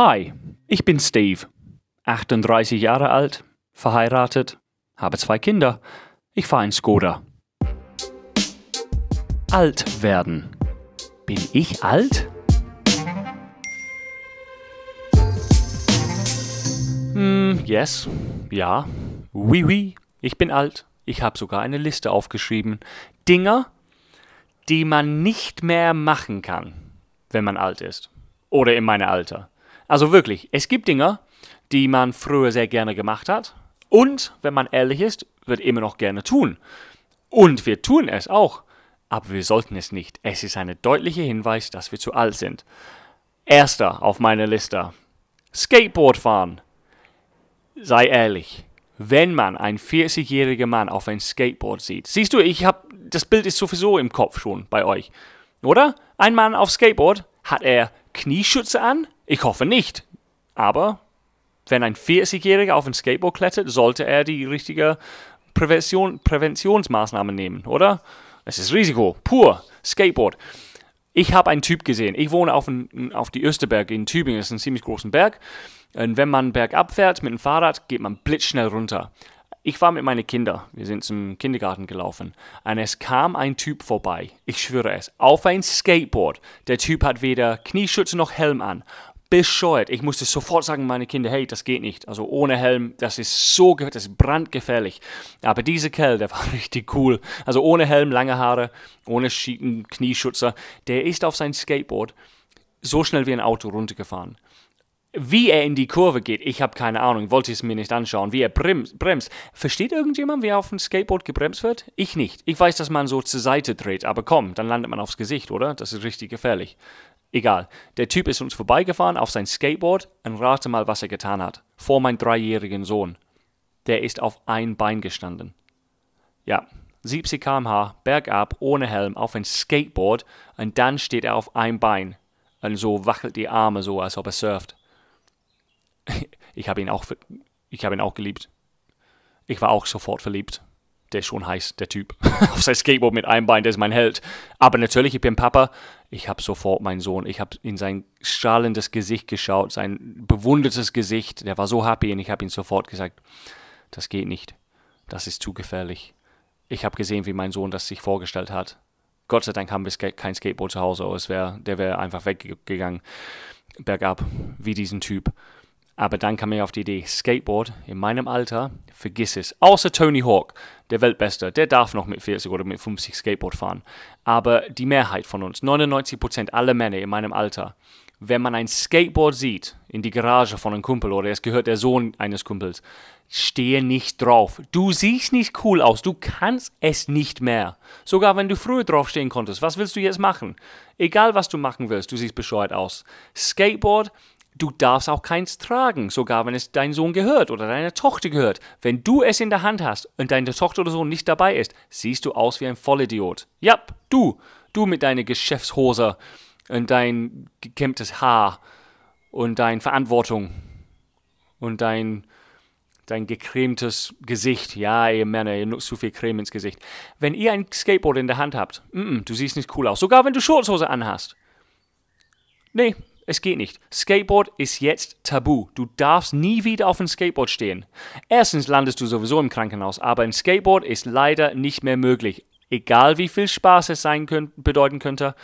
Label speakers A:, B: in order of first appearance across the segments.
A: Hi, ich bin Steve, 38 Jahre alt, verheiratet, habe zwei Kinder. Ich fahre ein Skoda. Alt werden. Bin ich alt? Hm, yes, ja, oui, oui, ich bin alt. Ich habe sogar eine Liste aufgeschrieben. Dinger, die man nicht mehr machen kann, wenn man alt ist. Oder in meinem Alter. Also wirklich, es gibt Dinge, die man früher sehr gerne gemacht hat. Und, wenn man ehrlich ist, wird immer noch gerne tun. Und wir tun es auch. Aber wir sollten es nicht. Es ist ein deutlicher Hinweis, dass wir zu alt sind. Erster auf meiner Liste. Skateboard fahren. Sei ehrlich. Wenn man einen 40-jährigen Mann auf ein Skateboard sieht, siehst du, ich habe das Bild ist sowieso im Kopf schon bei euch, oder? Ein Mann auf Skateboard, hat er Knieschütze an? Ich hoffe nicht. Aber wenn ein 40-Jähriger auf ein Skateboard klettert, sollte er die richtige Prävention, Präventionsmaßnahmen nehmen, oder? Es ist Risiko, pur, Skateboard. Ich habe einen Typ gesehen. Ich wohne auf, ein, auf die Österberg in Tübingen. Das ist ein ziemlich großer Berg. Und wenn man bergab fährt mit dem Fahrrad, geht man blitzschnell runter. Ich war mit meinen Kindern, wir sind zum Kindergarten gelaufen, und es kam ein Typ vorbei, ich schwöre es, auf ein Skateboard. Der Typ hat weder Knieschütze noch Helm an. Bescheuert. Ich musste sofort sagen, meine Kinder, hey, das geht nicht. Also ohne Helm, das ist so, das ist brandgefährlich. Aber dieser Kerl, der war richtig cool. Also ohne Helm, lange Haare, ohne Knieschützer, der ist auf sein Skateboard so schnell wie ein Auto runtergefahren. Wie er in die Kurve geht, ich habe keine Ahnung, wollte es mir nicht anschauen. Wie er bremst, bremst. Versteht irgendjemand, wie er auf dem Skateboard gebremst wird? Ich nicht. Ich weiß, dass man so zur Seite dreht, aber komm, dann landet man aufs Gesicht, oder? Das ist richtig gefährlich. Egal. Der Typ ist uns vorbeigefahren auf sein Skateboard und rate mal, was er getan hat. Vor meinem dreijährigen Sohn. Der ist auf ein Bein gestanden. Ja, 70 km/h, bergab, ohne Helm, auf ein Skateboard und dann steht er auf ein Bein und so wackelt die Arme so, als ob er surft ich habe ihn auch, ich habe ihn auch geliebt. Ich war auch sofort verliebt. Der ist schon heiß, der Typ. Auf sein Skateboard mit einem Bein, der ist mein Held. Aber natürlich, ich bin Papa. Ich habe sofort meinen Sohn, ich habe in sein strahlendes Gesicht geschaut, sein bewundertes Gesicht. Der war so happy und ich habe ihm sofort gesagt, das geht nicht. Das ist zu gefährlich. Ich habe gesehen, wie mein Sohn das sich vorgestellt hat. Gott sei Dank haben wir kein Skateboard zu Hause. Es wär, der wäre einfach weggegangen, bergab, wie diesen Typ. Aber dann kam mir auf die Idee, Skateboard in meinem Alter, vergiss es. Außer Tony Hawk, der Weltbeste, der darf noch mit 40 oder mit 50 Skateboard fahren. Aber die Mehrheit von uns, 99% aller Männer in meinem Alter, wenn man ein Skateboard sieht in die Garage von einem Kumpel oder es gehört der Sohn eines Kumpels, stehe nicht drauf. Du siehst nicht cool aus, du kannst es nicht mehr. Sogar wenn du früher draufstehen konntest, was willst du jetzt machen? Egal was du machen willst, du siehst bescheuert aus. Skateboard Du darfst auch keins tragen, sogar wenn es dein Sohn gehört oder deine Tochter gehört. Wenn du es in der Hand hast und deine Tochter oder Sohn nicht dabei ist, siehst du aus wie ein Vollidiot. Ja, du, du mit deiner Geschäftshose und dein gekämmtes Haar und deine Verantwortung und dein, dein gecremtes Gesicht. Ja, ihr Männer, ihr nutzt zu viel Creme ins Gesicht. Wenn ihr ein Skateboard in der Hand habt, mm -mm, du siehst nicht cool aus. Sogar wenn du Schurzhose anhast. Nee, es geht nicht. Skateboard ist jetzt tabu. Du darfst nie wieder auf ein Skateboard stehen. Erstens landest du sowieso im Krankenhaus, aber ein Skateboard ist leider nicht mehr möglich. Egal wie viel Spaß es sein könnt, bedeuten könnte,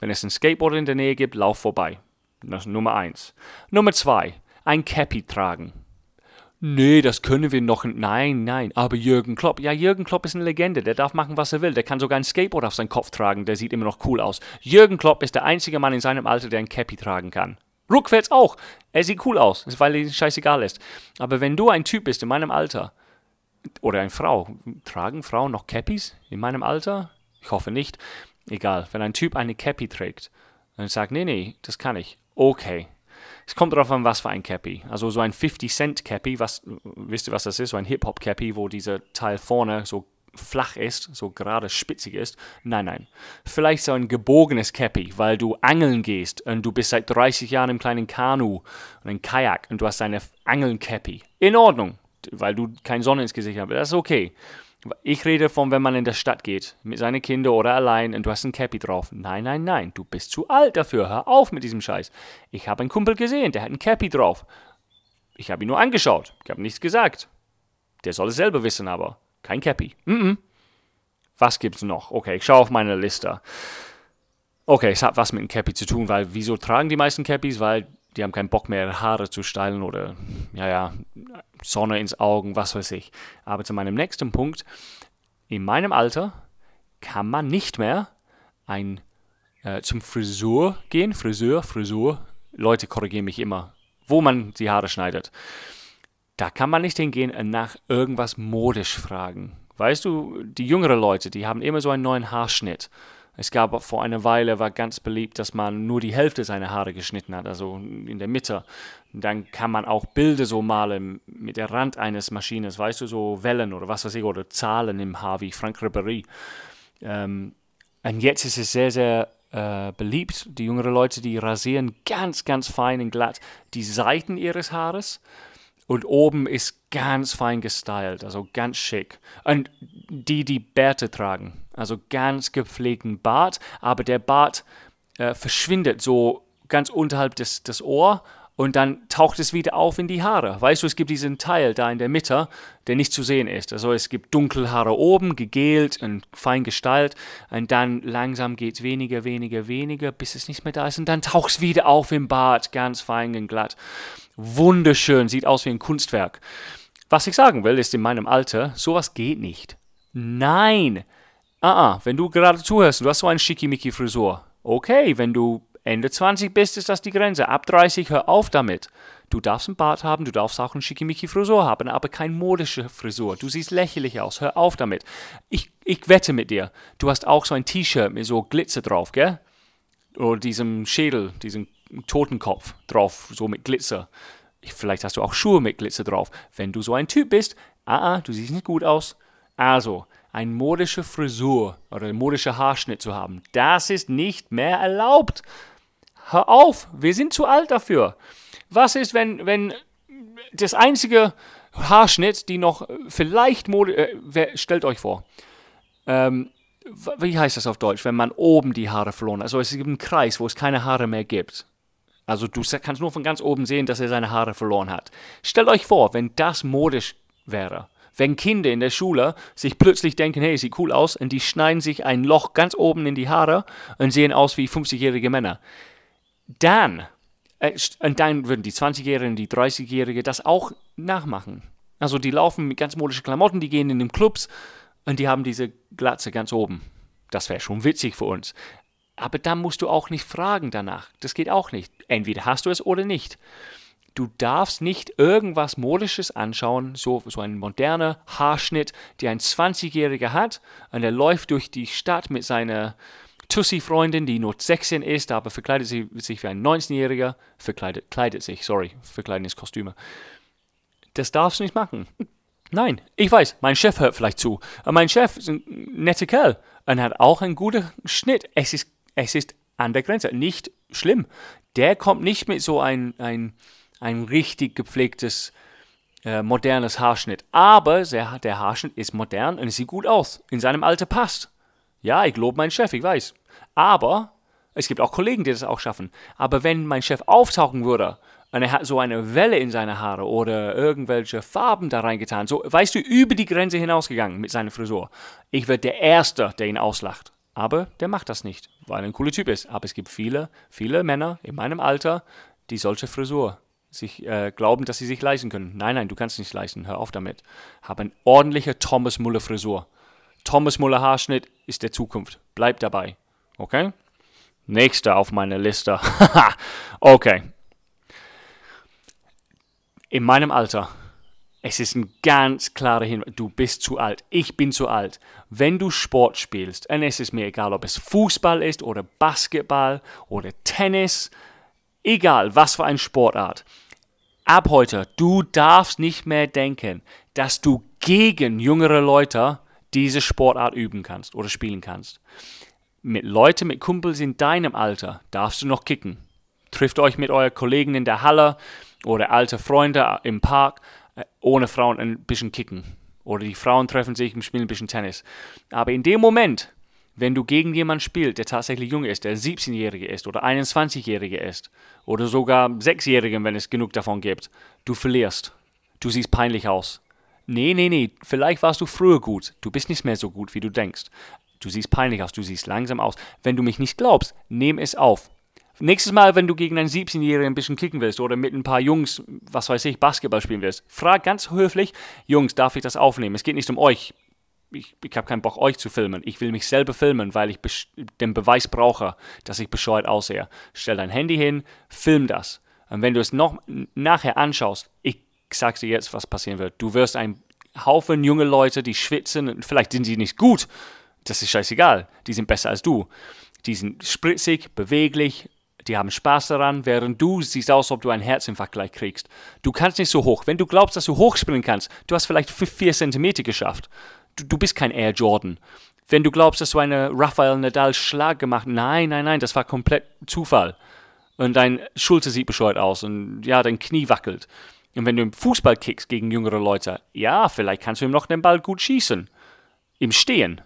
A: wenn es ein Skateboard in der Nähe gibt, lauf vorbei. Das ist Nummer eins. Nummer zwei, ein Cappy tragen. Nee, das können wir noch. Nein, nein. Aber Jürgen Klopp. Ja, Jürgen Klopp ist eine Legende. Der darf machen, was er will. Der kann sogar ein Skateboard auf seinen Kopf tragen. Der sieht immer noch cool aus. Jürgen Klopp ist der einzige Mann in seinem Alter, der ein Cappy tragen kann. Rückwärts auch. Er sieht cool aus, weil ihm scheißegal ist. Aber wenn du ein Typ bist in meinem Alter, oder eine Frau, tragen Frauen noch Cappies in meinem Alter? Ich hoffe nicht. Egal. Wenn ein Typ eine Cappy trägt, dann sagt, nee, nee, das kann ich. Okay, es kommt darauf an, was für ein Cappy. Also so ein 50-Cent Cappy, was, wisst ihr, was das ist? So ein Hip-Hop Cappy, wo dieser Teil vorne so flach ist, so gerade spitzig ist. Nein, nein. Vielleicht so ein gebogenes Cappy, weil du angeln gehst und du bist seit 30 Jahren im kleinen Kanu und ein Kajak und du hast eine Angeln-Cappy. In Ordnung. weil du keine Sonne ins Gesicht hast. Das ist okay. Ich rede von, wenn man in der Stadt geht, mit seinen Kindern oder allein und du hast ein Cappy drauf. Nein, nein, nein, du bist zu alt dafür. Hör auf mit diesem Scheiß. Ich habe einen Kumpel gesehen, der hat ein Cappy drauf. Ich habe ihn nur angeschaut. Ich habe nichts gesagt. Der soll es selber wissen, aber kein Cappy. Mm -mm. Was gibt's noch? Okay, ich schaue auf meine Liste. Okay, es hat was mit dem Cappy zu tun, weil wieso tragen die meisten Cappies? Weil die haben keinen Bock mehr, Haare zu stylen oder, ja, ja, Sonne ins Augen, was weiß ich. Aber zu meinem nächsten Punkt, in meinem Alter kann man nicht mehr ein, äh, zum Frisur gehen, Friseur, Frisur, Leute korrigieren mich immer, wo man die Haare schneidet. Da kann man nicht hingehen und nach irgendwas modisch fragen. Weißt du, die jüngeren Leute, die haben immer so einen neuen Haarschnitt. Es gab vor einer Weile, war ganz beliebt, dass man nur die Hälfte seiner Haare geschnitten hat, also in der Mitte. Dann kann man auch Bilder so malen mit der Rand eines Maschines, weißt du, so Wellen oder was weiß ich, oder Zahlen im Haar wie Frank Ribéry. Ähm, und jetzt ist es sehr, sehr äh, beliebt. Die jüngeren Leute, die rasieren ganz, ganz fein und glatt die Seiten ihres Haares und oben ist ganz fein gestylt, also ganz schick. Und die, die Bärte tragen, also ganz gepflegten Bart, aber der Bart äh, verschwindet so ganz unterhalb des, des Ohr und dann taucht es wieder auf in die Haare. Weißt du, es gibt diesen Teil da in der Mitte, der nicht zu sehen ist. Also es gibt Dunkelhaare oben, gegelt und fein gestaltet und dann langsam geht es weniger, weniger, weniger, bis es nicht mehr da ist und dann taucht es wieder auf im Bart, ganz fein und glatt. Wunderschön, sieht aus wie ein Kunstwerk. Was ich sagen will, ist in meinem Alter, sowas geht nicht. Nein. Ah, ah, wenn du gerade zuhörst, du hast so eine Schickimicki-Frisur. Okay, wenn du Ende 20 bist, ist das die Grenze. Ab 30 hör auf damit. Du darfst einen Bart haben, du darfst auch eine Schickimicki-Frisur haben, aber keine modische Frisur. Du siehst lächerlich aus. Hör auf damit. Ich, ich wette mit dir, du hast auch so ein T-Shirt mit so Glitzer drauf, gell? Oder diesem Schädel, diesem Totenkopf drauf, so mit Glitzer. Vielleicht hast du auch Schuhe mit Glitzer drauf. Wenn du so ein Typ bist, ah, ah, du siehst nicht gut aus. Also, eine modische Frisur oder ein modischer Haarschnitt zu haben, das ist nicht mehr erlaubt. Hör auf, wir sind zu alt dafür. Was ist, wenn, wenn das einzige Haarschnitt, die noch vielleicht modisch, äh, stellt euch vor, ähm, wie heißt das auf Deutsch, wenn man oben die Haare verloren hat? Also es gibt einen Kreis, wo es keine Haare mehr gibt. Also du kannst nur von ganz oben sehen, dass er seine Haare verloren hat. Stellt euch vor, wenn das modisch wäre. Wenn Kinder in der Schule sich plötzlich denken, hey, sieht cool aus, und die schneiden sich ein Loch ganz oben in die Haare und sehen aus wie 50-jährige Männer. Dann, äh, und dann würden die 20-Jährigen, die 30-Jährigen das auch nachmachen. Also die laufen mit ganz modischen Klamotten, die gehen in den Clubs und die haben diese Glatze ganz oben. Das wäre schon witzig für uns. Aber dann musst du auch nicht fragen danach. Das geht auch nicht. Entweder hast du es oder nicht. Du darfst nicht irgendwas Modisches anschauen, so, so ein moderner Haarschnitt, die ein 20-Jähriger hat und er läuft durch die Stadt mit seiner Tussi-Freundin, die nur 16 ist, aber verkleidet sich, sich wie ein 19-Jähriger, verkleidet, kleidet sich, sorry, verkleiden ist Kostüme. Das darfst du nicht machen. Nein, ich weiß, mein Chef hört vielleicht zu. Mein Chef ist ein netter Kerl und hat auch einen guten Schnitt. Es ist es ist an der Grenze. Nicht schlimm. Der kommt nicht mit so ein, ein, ein richtig gepflegtes, äh, modernes Haarschnitt. Aber der, der Haarschnitt ist modern und es sieht gut aus. In seinem Alter passt. Ja, ich lobe meinen Chef, ich weiß. Aber es gibt auch Kollegen, die das auch schaffen. Aber wenn mein Chef auftauchen würde und er hat so eine Welle in seine Haare oder irgendwelche Farben da reingetan, so, weißt du, über die Grenze hinausgegangen mit seiner Frisur, ich werde der Erste, der ihn auslacht. Aber der macht das nicht, weil er ein cooler Typ ist. Aber es gibt viele, viele Männer in meinem Alter, die solche Frisur sich äh, glauben, dass sie sich leisten können. Nein, nein, du kannst nicht leisten. Hör auf damit. Hab eine ordentliche Thomas Muller Frisur. Thomas Muller Haarschnitt ist der Zukunft. Bleib dabei. Okay? Nächster auf meiner Liste. okay. In meinem Alter es ist ein ganz klarer Hinweis. Du bist zu alt. Ich bin zu alt. Wenn du Sport spielst, und es ist mir egal, ob es Fußball ist oder Basketball oder Tennis, egal was für eine Sportart. Ab heute, du darfst nicht mehr denken, dass du gegen jüngere Leute diese Sportart üben kannst oder spielen kannst. Mit Leuten, mit Kumpels in deinem Alter darfst du noch kicken. Trifft euch mit euren Kollegen in der Halle oder alte Freunde im Park ohne Frauen ein bisschen kicken. Oder die Frauen treffen sich und spielen ein bisschen Tennis. Aber in dem Moment, wenn du gegen jemanden spielst, der tatsächlich jung ist, der 17-Jährige ist oder 21-Jährige ist oder sogar 6-Jährige, wenn es genug davon gibt, du verlierst. Du siehst peinlich aus. Nee, nee, nee, vielleicht warst du früher gut. Du bist nicht mehr so gut, wie du denkst. Du siehst peinlich aus, du siehst langsam aus. Wenn du mich nicht glaubst, nimm es auf. Nächstes Mal, wenn du gegen einen 17-Jährigen ein bisschen kicken willst oder mit ein paar Jungs, was weiß ich, Basketball spielen willst, frag ganz höflich, Jungs, darf ich das aufnehmen? Es geht nicht um euch ich, ich habe keinen Bock, euch zu filmen. Ich will mich selber filmen, weil ich den Beweis brauche, dass ich bescheuert aussehe. Stell dein Handy hin, film das. Und wenn du es noch nachher anschaust, ich sag dir jetzt, was passieren wird. Du wirst ein Haufen junge Leute, die schwitzen, vielleicht sind sie nicht gut, das ist scheißegal, die sind besser als du. Die sind spritzig, beweglich, die haben Spaß daran, während du siehst aus, ob du einen Herzinfarkt gleich kriegst. Du kannst nicht so hoch. Wenn du glaubst, dass du hochspringen kannst, du hast vielleicht vier Zentimeter geschafft du, du bist kein Air Jordan. Wenn du glaubst, dass du eine Rafael Nadal Schlag gemacht hast, nein, nein, nein, das war komplett Zufall. Und dein Schulter sieht bescheuert aus und ja, dein Knie wackelt. Und wenn du im Fußball kickst gegen jüngere Leute, ja, vielleicht kannst du ihm noch den Ball gut schießen. Im Stehen.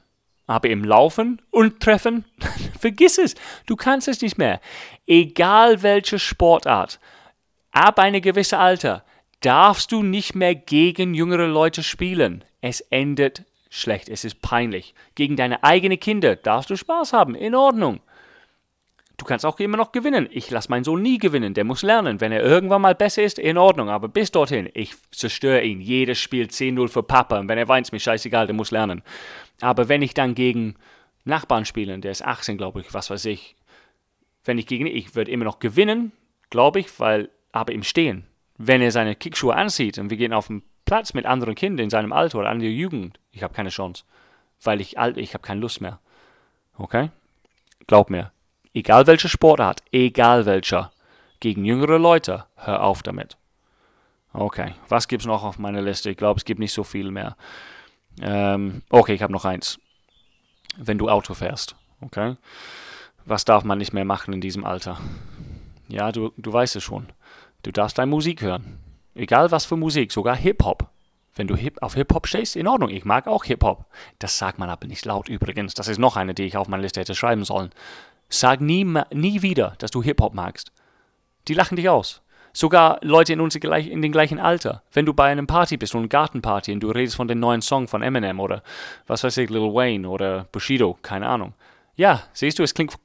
A: Aber im Laufen und Treffen, vergiss es. Du kannst es nicht mehr. Egal welche Sportart, ab einem gewissen Alter, darfst du nicht mehr gegen jüngere Leute spielen. Es endet schlecht, es ist peinlich. Gegen deine eigenen Kinder darfst du Spaß haben, in Ordnung. Du kannst auch immer noch gewinnen. Ich lasse meinen Sohn nie gewinnen, der muss lernen. Wenn er irgendwann mal besser ist, in Ordnung. Aber bis dorthin, ich zerstöre ihn. Jedes Spiel 10-0 für Papa. Und wenn er weint, ist mir scheißegal, der muss lernen. Aber wenn ich dann gegen Nachbarn spiele, der ist 18, glaube ich, was weiß ich. Wenn ich gegen ihn, ich würde immer noch gewinnen, glaube ich, weil, aber im Stehen. Wenn er seine Kickschuhe anzieht und wir gehen auf den Platz mit anderen Kindern in seinem Alter oder anderer Jugend. Ich habe keine Chance. Weil ich alt, ich habe keine Lust mehr. Okay? Glaub mir. Egal welche Sportart, egal welcher. Gegen jüngere Leute, hör auf damit. Okay, was gibt's noch auf meiner Liste? Ich glaube, es gibt nicht so viel mehr. Ähm, okay, ich habe noch eins. Wenn du Auto fährst, okay? Was darf man nicht mehr machen in diesem Alter? Ja, du, du weißt es schon. Du darfst deine Musik hören. Egal was für Musik, sogar Hip-Hop. Wenn du Hip auf Hip-Hop stehst, in Ordnung. Ich mag auch Hip-Hop. Das sagt man aber nicht laut übrigens. Das ist noch eine, die ich auf meine Liste hätte schreiben sollen. Sag nie, nie wieder, dass du Hip-Hop magst. Die lachen dich aus. Sogar Leute in, uns in den gleichen Alter. Wenn du bei einem Party bist, eine Gartenparty, und du redest von dem neuen Song von Eminem oder was weiß ich, Lil Wayne oder Bushido, keine Ahnung. Ja, siehst du, es klingt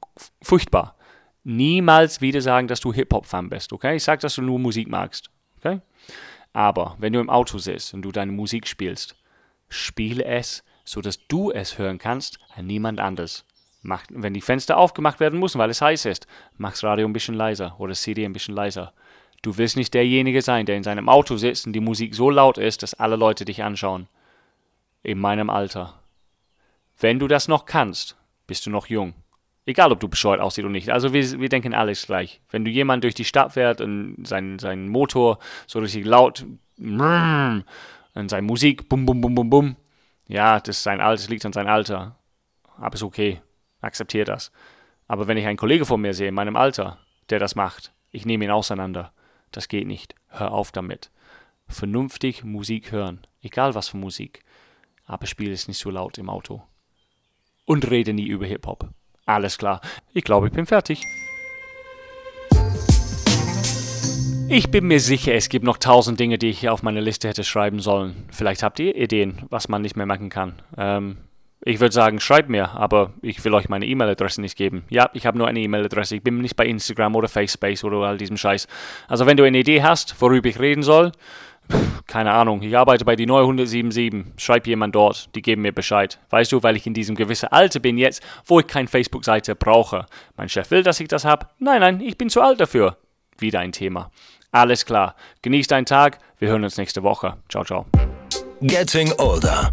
A: furchtbar. Niemals wieder sagen, dass du Hip-Hop-Fan bist, okay? Ich sag, dass du nur Musik magst, okay? Aber wenn du im Auto sitzt und du deine Musik spielst, spiele es, so dass du es hören kannst, an niemand anders. Mach, wenn die Fenster aufgemacht werden müssen, weil es heiß ist, mach das Radio ein bisschen leiser oder CD ein bisschen leiser. Du willst nicht derjenige sein, der in seinem Auto sitzt und die Musik so laut ist, dass alle Leute dich anschauen. In meinem Alter. Wenn du das noch kannst, bist du noch jung. Egal, ob du bescheuert aussiehst oder nicht. Also wir, wir denken alles gleich. Wenn du jemand durch die Stadt fährt und sein, sein Motor so richtig laut und seine Musik bum bum bum bum bum, ja, das ist sein Alter, das liegt an seinem Alter. Aber ist okay. Akzeptiere das. Aber wenn ich einen Kollege vor mir sehe, in meinem Alter, der das macht, ich nehme ihn auseinander. Das geht nicht. Hör auf damit. Vernünftig Musik hören. Egal was für Musik. Aber spiele es nicht so laut im Auto. Und rede nie über Hip-Hop. Alles klar. Ich glaube, ich bin fertig. Ich bin mir sicher, es gibt noch tausend Dinge, die ich hier auf meine Liste hätte schreiben sollen. Vielleicht habt ihr Ideen, was man nicht mehr machen kann. Ähm, ich würde sagen, schreibt mir, aber ich will euch meine E-Mail-Adresse nicht geben. Ja, ich habe nur eine E-Mail-Adresse. Ich bin nicht bei Instagram oder Facebook oder all diesem Scheiß. Also wenn du eine Idee hast, worüber ich reden soll, keine Ahnung, ich arbeite bei die neue 177, schreib jemand dort, die geben mir Bescheid. Weißt du, weil ich in diesem gewissen Alter bin jetzt, wo ich keine Facebook-Seite brauche. Mein Chef will, dass ich das habe. Nein, nein, ich bin zu alt dafür. Wieder ein Thema. Alles klar. Genieß deinen Tag. Wir hören uns nächste Woche. Ciao, ciao.
B: Getting Older.